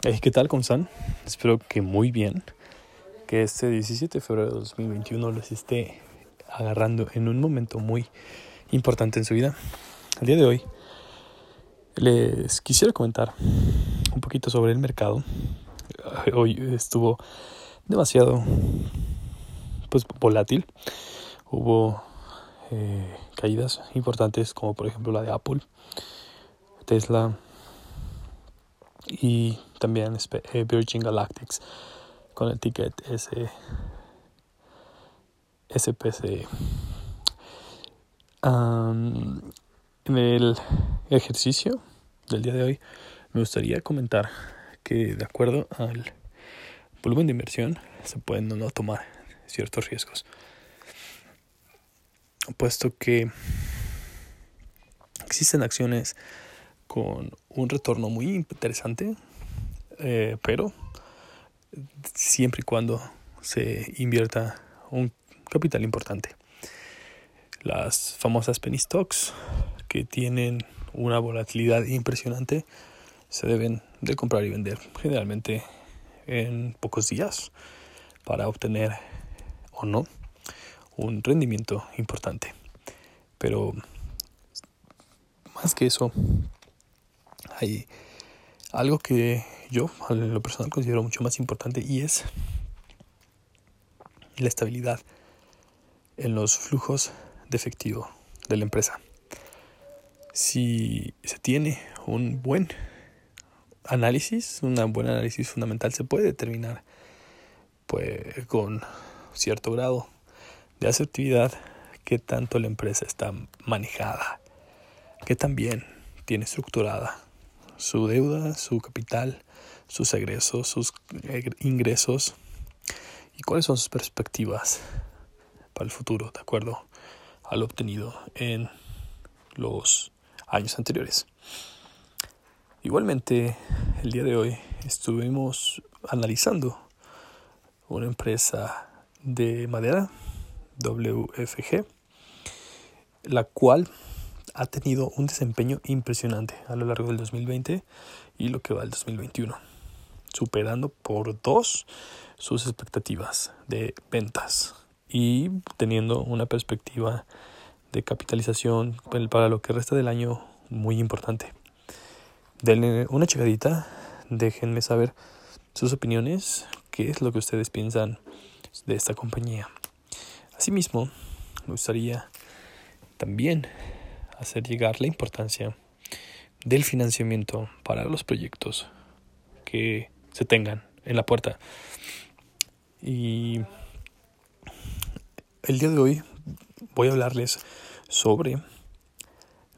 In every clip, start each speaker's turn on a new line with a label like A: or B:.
A: ¿Qué tal? ¿Cómo están? Espero que muy bien. Que este 17 de febrero de 2021 les esté agarrando en un momento muy importante en su vida. El día de hoy les quisiera comentar un poquito sobre el mercado. Hoy estuvo demasiado pues volátil. Hubo eh, caídas importantes como por ejemplo la de Apple, Tesla, y también eh, Virgin Galactics con el ticket S, SPC. en el ejercicio del día de hoy me gustaría comentar que de acuerdo al volumen de inversión se pueden no tomar ciertos riesgos. Puesto que existen acciones con un retorno muy interesante, eh, pero siempre y cuando se invierta un capital importante. Las famosas penny stocks que tienen una volatilidad impresionante se deben de comprar y vender generalmente en pocos días para obtener o no un rendimiento importante. Pero más que eso, hay algo que yo, en lo personal, considero mucho más importante y es la estabilidad en los flujos de efectivo de la empresa. Si se tiene un buen análisis, un buen análisis fundamental, se puede determinar pues, con cierto grado de asertividad qué tanto la empresa está manejada, qué tan bien tiene estructurada su deuda, su capital, sus egresos, sus ingresos y cuáles son sus perspectivas para el futuro, de acuerdo a lo obtenido en los años anteriores. Igualmente, el día de hoy estuvimos analizando una empresa de madera, WFG, la cual ha tenido un desempeño impresionante a lo largo del 2020 y lo que va del 2021, superando por dos sus expectativas de ventas y teniendo una perspectiva de capitalización para lo que resta del año muy importante. Denle una checadita, déjenme saber sus opiniones, qué es lo que ustedes piensan de esta compañía. Asimismo, me gustaría también hacer llegar la importancia del financiamiento para los proyectos que se tengan en la puerta. Y el día de hoy voy a hablarles sobre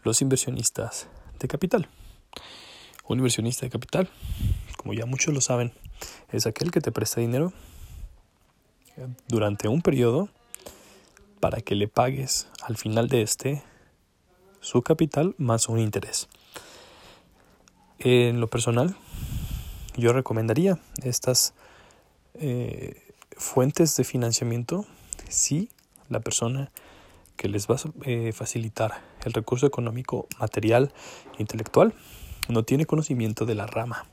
A: los inversionistas de capital. Un inversionista de capital, como ya muchos lo saben, es aquel que te presta dinero durante un periodo para que le pagues al final de este su capital más un interés. En lo personal, yo recomendaría estas eh, fuentes de financiamiento si la persona que les va a eh, facilitar el recurso económico, material, intelectual, no tiene conocimiento de la rama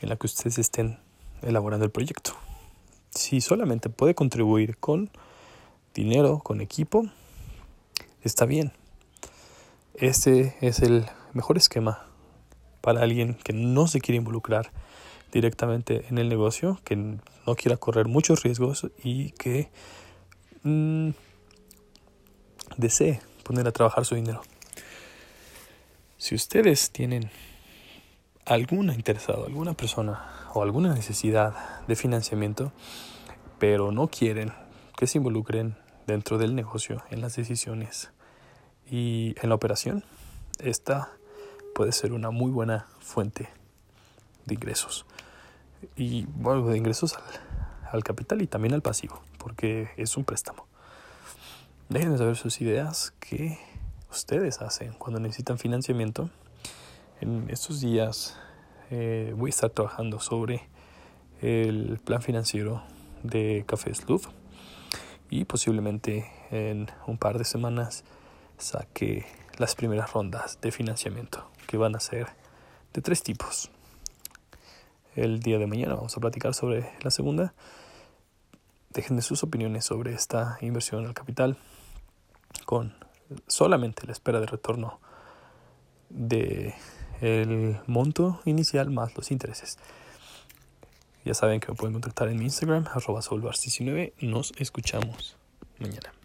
A: en la que ustedes estén elaborando el proyecto. Si solamente puede contribuir con dinero, con equipo, está bien. Este es el mejor esquema para alguien que no se quiere involucrar directamente en el negocio, que no quiera correr muchos riesgos y que mm, desee poner a trabajar su dinero. Si ustedes tienen alguna interesado, alguna persona o alguna necesidad de financiamiento, pero no quieren que se involucren dentro del negocio en las decisiones y en la operación, esta puede ser una muy buena fuente de ingresos. Y bueno, de ingresos al, capital y también al pasivo, porque es un préstamo. Déjenme saber sus ideas, qué ustedes hacen cuando necesitan financiamiento. En estos días eh, voy a estar trabajando sobre el plan financiero de Café Slough y posiblemente en un par de semanas saque las primeras rondas de financiamiento, que van a ser de tres tipos. el día de mañana vamos a platicar sobre la segunda. Dejen de sus opiniones sobre esta inversión al capital con solamente la espera de retorno de el monto inicial más los intereses. Ya saben que me pueden contactar en mi Instagram, arroba solvars19. Nos escuchamos mañana.